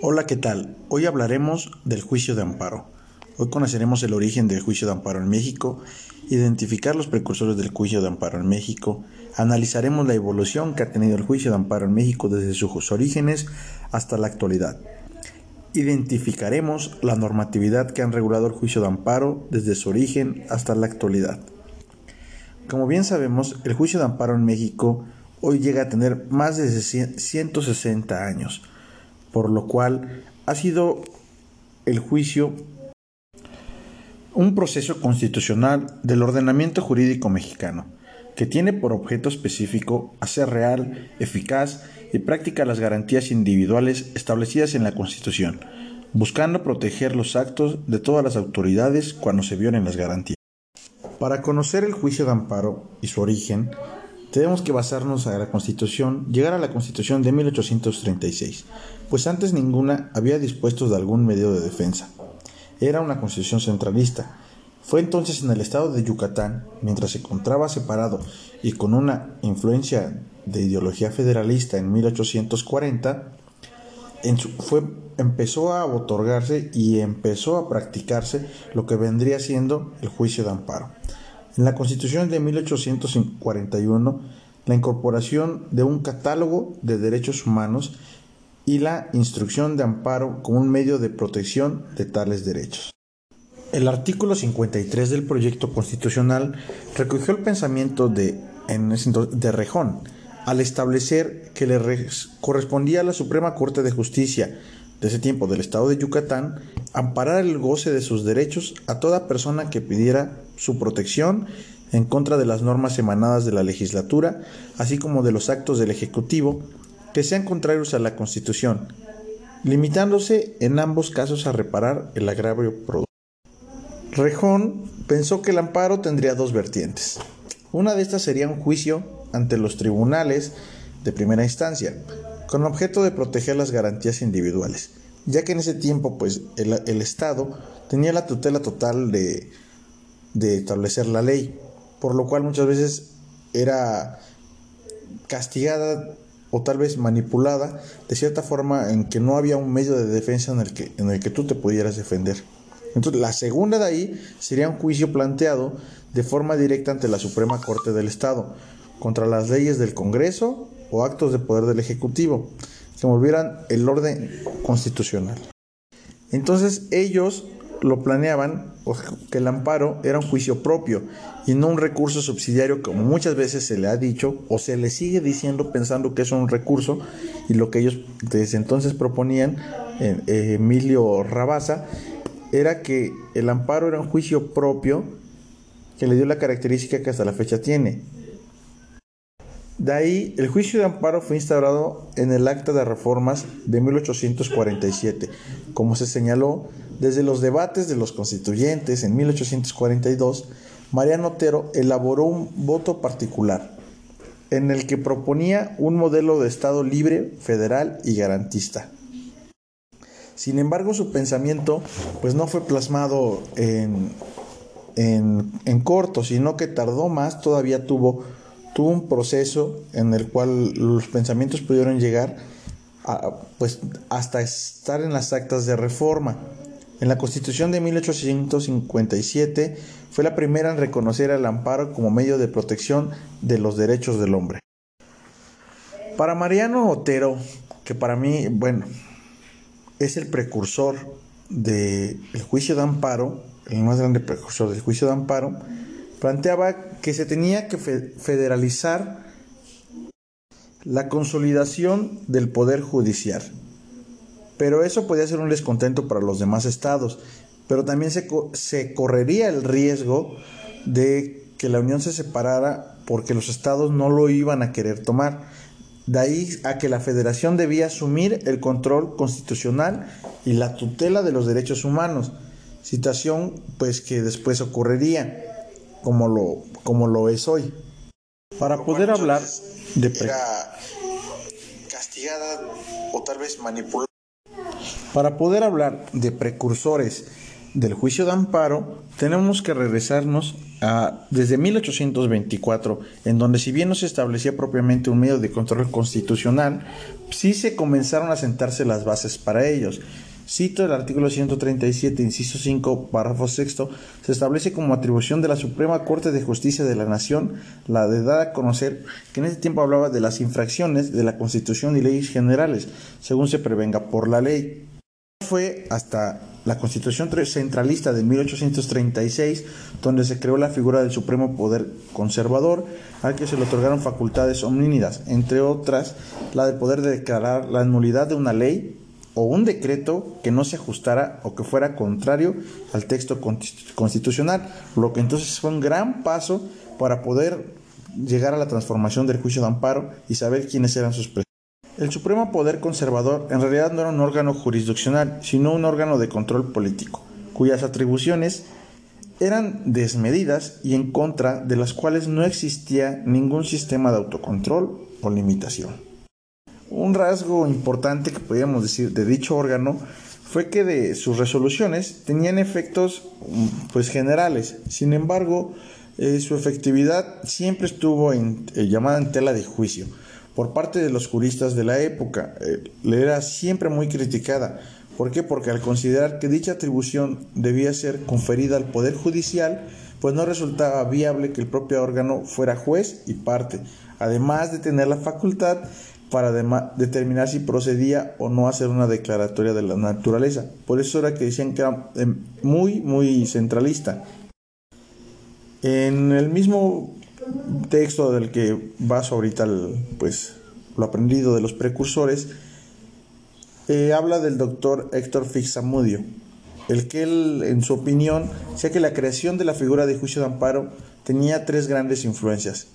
Hola, ¿qué tal? Hoy hablaremos del juicio de amparo. Hoy conoceremos el origen del juicio de amparo en México, identificar los precursores del juicio de amparo en México, analizaremos la evolución que ha tenido el juicio de amparo en México desde sus orígenes hasta la actualidad. Identificaremos la normatividad que han regulado el juicio de amparo desde su origen hasta la actualidad. Como bien sabemos, el juicio de amparo en México hoy llega a tener más de 160 años, por lo cual ha sido el juicio un proceso constitucional del ordenamiento jurídico mexicano, que tiene por objeto específico hacer real, eficaz y práctica las garantías individuales establecidas en la Constitución, buscando proteger los actos de todas las autoridades cuando se violen las garantías. Para conocer el juicio de amparo y su origen, tenemos que basarnos a la Constitución, llegar a la Constitución de 1836, pues antes ninguna había dispuesto de algún medio de defensa. Era una constitución centralista. Fue entonces en el estado de Yucatán, mientras se encontraba separado y con una influencia de ideología federalista en 1840, fue, empezó a otorgarse y empezó a practicarse lo que vendría siendo el juicio de amparo. En la Constitución de 1841, la incorporación de un catálogo de derechos humanos y la instrucción de amparo como un medio de protección de tales derechos. El artículo 53 del proyecto constitucional recogió el pensamiento de, de Rejón al establecer que le correspondía a la Suprema Corte de Justicia de ese tiempo del Estado de Yucatán amparar el goce de sus derechos a toda persona que pidiera su protección en contra de las normas emanadas de la legislatura, así como de los actos del Ejecutivo que sean contrarios a la Constitución, limitándose en ambos casos a reparar el agravio producido. Rejón pensó que el amparo tendría dos vertientes. Una de estas sería un juicio ante los tribunales de primera instancia, con objeto de proteger las garantías individuales, ya que en ese tiempo pues el, Estado tenía la tutela total de, de establecer la ley, por lo cual muchas veces era castigada o tal vez manipulada de cierta forma en que no había un medio de defensa en el que, en el que tú te pudieras defender. Entonces, la segunda de ahí sería un juicio planteado de forma directa ante la Suprema Corte del Estado contra las leyes del Congreso o actos de poder del Ejecutivo que volvieran el orden constitucional. Entonces ellos lo planeaban que el amparo era un juicio propio y no un recurso subsidiario como muchas veces se le ha dicho o se le sigue diciendo pensando que es un recurso y lo que ellos desde entonces proponían eh, Emilio Rabasa era que el amparo era un juicio propio que le dio la característica que hasta la fecha tiene de ahí, el juicio de amparo fue instaurado en el Acta de Reformas de 1847. Como se señaló, desde los debates de los constituyentes en 1842, Mariano Otero elaboró un voto particular en el que proponía un modelo de Estado libre, federal y garantista. Sin embargo, su pensamiento pues, no fue plasmado en, en, en corto, sino que tardó más, todavía tuvo tuvo un proceso en el cual los pensamientos pudieron llegar pues, hasta estar en las actas de reforma. En la Constitución de 1857 fue la primera en reconocer al amparo como medio de protección de los derechos del hombre. Para Mariano Otero, que para mí, bueno, es el precursor del juicio de amparo, el más grande precursor del juicio de amparo, planteaba que se tenía que federalizar la consolidación del poder judicial. Pero eso podía ser un descontento para los demás estados, pero también se, se correría el riesgo de que la Unión se separara porque los estados no lo iban a querer tomar. De ahí a que la federación debía asumir el control constitucional y la tutela de los derechos humanos, situación pues que después ocurriría como lo, como lo es hoy. Para poder hablar de... castigada o tal vez manipulada. Para poder hablar de precursores del juicio de amparo, tenemos que regresarnos a desde 1824, en donde si bien no se establecía propiamente un medio de control constitucional, sí se comenzaron a sentarse las bases para ellos. Cito el artículo 137, inciso 5, párrafo 6, se establece como atribución de la Suprema Corte de Justicia de la Nación la de dar a conocer que en ese tiempo hablaba de las infracciones de la Constitución y leyes generales, según se prevenga por la ley. Fue hasta la Constitución centralista de 1836 donde se creó la figura del Supremo Poder Conservador, al que se le otorgaron facultades omnínidas, entre otras la de poder declarar la nulidad de una ley o un decreto que no se ajustara o que fuera contrario al texto constitucional, lo que entonces fue un gran paso para poder llegar a la transformación del juicio de amparo y saber quiénes eran sus. El Supremo Poder Conservador en realidad no era un órgano jurisdiccional, sino un órgano de control político, cuyas atribuciones eran desmedidas y en contra de las cuales no existía ningún sistema de autocontrol o limitación. Un rasgo importante que podríamos decir de dicho órgano fue que de sus resoluciones tenían efectos mm, pues generales. Sin embargo, eh, su efectividad siempre estuvo en, eh, llamada en tela de juicio por parte de los juristas de la época. Eh, le era siempre muy criticada. ¿Por qué? Porque al considerar que dicha atribución debía ser conferida al Poder Judicial, pues no resultaba viable que el propio órgano fuera juez y parte, además de tener la facultad para determinar si procedía o no hacer una declaratoria de la naturaleza. Por eso era que decían que era em, muy, muy centralista. En el mismo texto del que baso ahorita pues, lo aprendido de los precursores, eh, habla del doctor Héctor Fixamudio, el que él, en su opinión, decía que la creación de la figura de juicio de amparo tenía tres grandes influencias.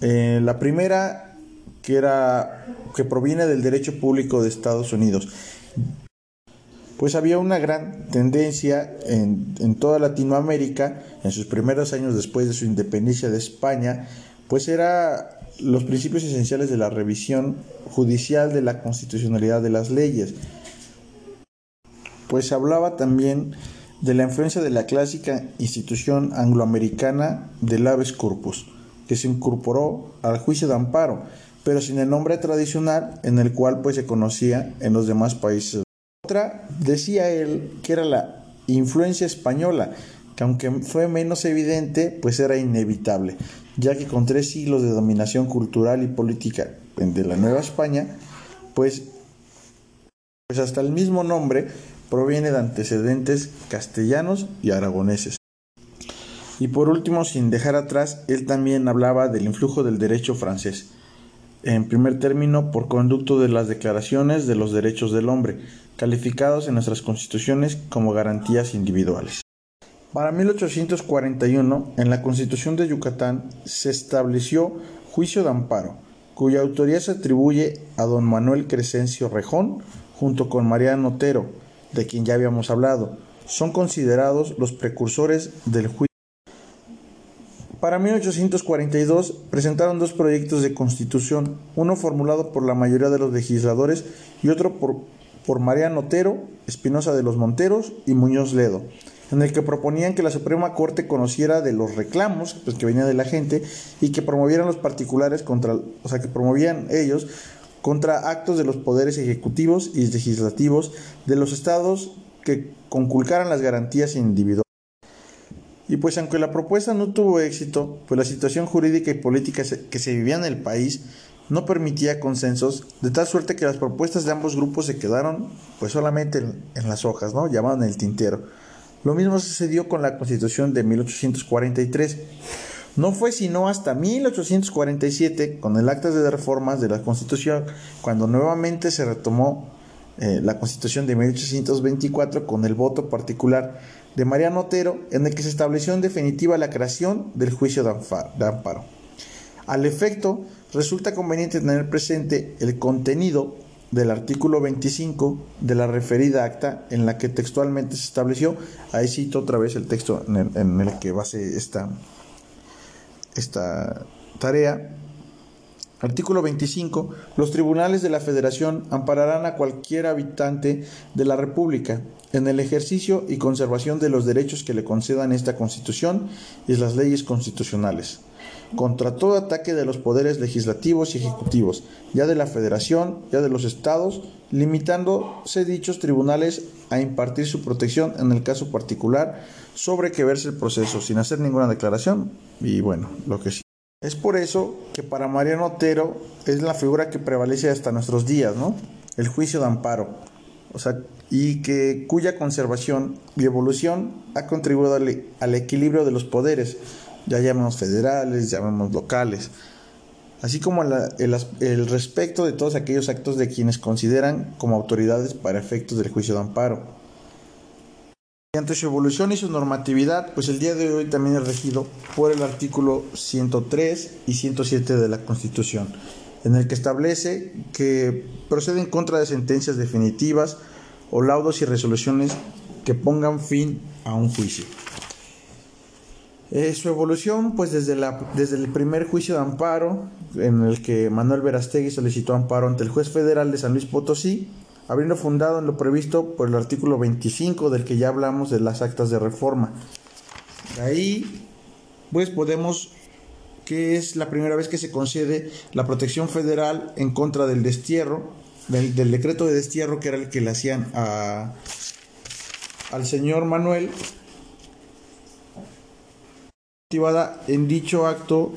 Eh, la primera que, era, que proviene del derecho público de Estados Unidos. Pues había una gran tendencia en, en toda Latinoamérica, en sus primeros años después de su independencia de España, pues era los principios esenciales de la revisión judicial de la constitucionalidad de las leyes. Pues hablaba también de la influencia de la clásica institución angloamericana del habeas corpus, que se incorporó al juicio de amparo, pero sin el nombre tradicional en el cual pues se conocía en los demás países. Otra decía él que era la influencia española, que aunque fue menos evidente, pues era inevitable, ya que con tres siglos de dominación cultural y política de la Nueva España, pues, pues hasta el mismo nombre proviene de antecedentes castellanos y aragoneses. Y por último, sin dejar atrás, él también hablaba del influjo del derecho francés en primer término, por conducto de las declaraciones de los derechos del hombre, calificados en nuestras constituciones como garantías individuales. Para 1841, en la Constitución de Yucatán se estableció juicio de amparo, cuya autoría se atribuye a don Manuel Crescencio Rejón, junto con Mariano Otero, de quien ya habíamos hablado. Son considerados los precursores del juicio para 1842 presentaron dos proyectos de constitución, uno formulado por la mayoría de los legisladores y otro por, por Mariano Otero, Espinosa de los Monteros y Muñoz Ledo, en el que proponían que la Suprema Corte conociera de los reclamos pues, que venían de la gente y que promovieran los particulares contra, o sea, que promovían ellos contra actos de los poderes ejecutivos y legislativos de los estados que conculcaran las garantías individuales. Y pues aunque la propuesta no tuvo éxito, pues la situación jurídica y política que se vivía en el país no permitía consensos, de tal suerte que las propuestas de ambos grupos se quedaron pues solamente en, las hojas, ¿no? Llamaban el tintero. Lo mismo sucedió con la Constitución de 1843. No fue sino hasta 1847, con el acta de reformas de la Constitución, cuando nuevamente se retomó eh, la Constitución de 1824 con el voto particular de Mariano Otero, en el que se estableció en definitiva la creación del juicio de amparo. Al efecto, resulta conveniente tener presente el contenido del artículo 25 de la referida acta en la que textualmente se estableció, ahí cito otra vez el texto en el, que base esta, esta tarea, Artículo 25. Los tribunales de la Federación ampararán a cualquier habitante de la República en el ejercicio y conservación de los derechos que le concedan esta Constitución y las leyes constitucionales, contra todo ataque de los poderes legislativos y ejecutivos, ya de la Federación, ya de los Estados, limitándose dichos tribunales a impartir su protección en el caso particular sobre que verse el proceso, sin hacer ninguna declaración y bueno, lo que sí. Es por eso que para Mariano Otero es la figura que prevalece hasta nuestros días, ¿no? El juicio de amparo. O sea, y que cuya conservación y evolución ha contribuido al, equilibrio de los poderes, ya llamemos federales, llamemos locales, así como el, el respecto de todos aquellos actos de quienes consideran como autoridades para efectos del juicio de amparo. Mediante su evolución y su normatividad, pues el día de hoy también es regido por el artículo 103 y 107 de la Constitución, en el que establece que procede en contra de sentencias definitivas o laudos y resoluciones que pongan fin a un juicio. Eh, su evolución, pues desde, la, desde el primer juicio de amparo, en el que Manuel Verastegui solicitó amparo ante el juez federal de San Luis Potosí, habiendo fundado en lo previsto por el artículo 25 del que ya hablamos de las actas de reforma. ahí, pues podemos que es la primera vez que se concede la protección federal en contra del destierro, del, decreto de destierro que era el que le hacían a, al señor Manuel, activada en dicho acto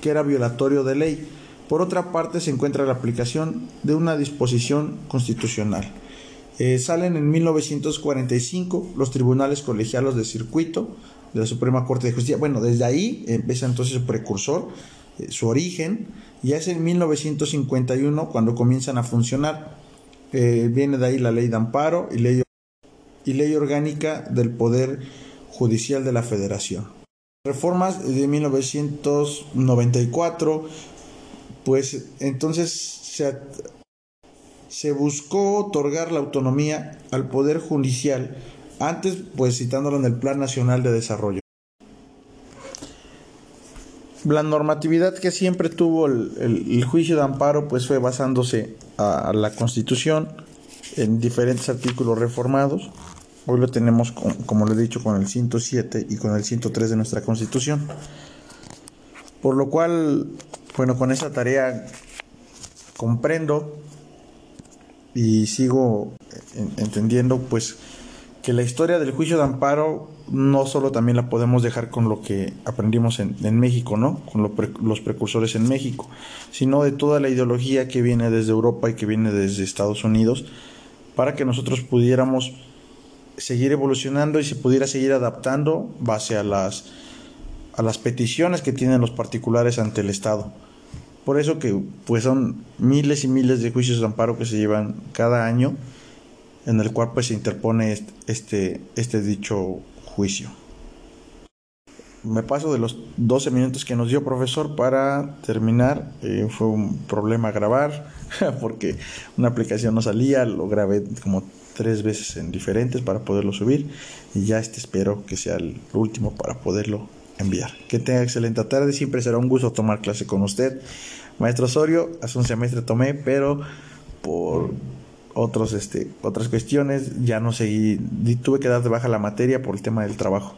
que era violatorio de ley. Por otra parte, se encuentra la aplicación de una disposición constitucional. Eh, salen en 1945 los tribunales colegiados de circuito de la Suprema Corte de Justicia. Bueno, desde ahí empieza entonces su precursor, eh, su origen, ya es en 1951 cuando comienzan a funcionar. Eh, viene de ahí la ley de amparo y ley, y ley orgánica del Poder Judicial de la Federación. Reformas de 1994 pues entonces se, se buscó otorgar la autonomía al Poder Judicial, antes pues citándolo en el Plan Nacional de Desarrollo. La normatividad que siempre tuvo el, juicio de amparo pues fue basándose a, la Constitución en diferentes artículos reformados. Hoy lo tenemos, como lo he dicho, con el 107 y con el 103 de nuestra Constitución. Por lo cual bueno, con esa tarea comprendo y sigo entendiendo pues que la historia del juicio de amparo no solo también la podemos dejar con lo que aprendimos en, México, ¿no? Con los precursores en México, sino de toda la ideología que viene desde Europa y que viene desde Estados Unidos, para que nosotros pudiéramos seguir evolucionando y se pudiera seguir adaptando base a las, a las peticiones que tienen los particulares ante el Estado. Por eso que pues son miles y miles de juicios de amparo que se llevan cada año en el cual pues se interpone este, este dicho juicio. Me paso de los 12 minutos que nos dio profesor para terminar. Eh, fue un problema grabar porque una aplicación no salía, lo grabé como tres veces en diferentes para poderlo subir y ya este espero que sea el último para poderlo enviar. Que tenga excelente tarde, siempre será un gusto tomar clase con usted. Maestro Osorio, hace un semestre tomé, pero por otros, este, otras cuestiones ya no seguí, tuve que dar de baja la materia por el tema del trabajo.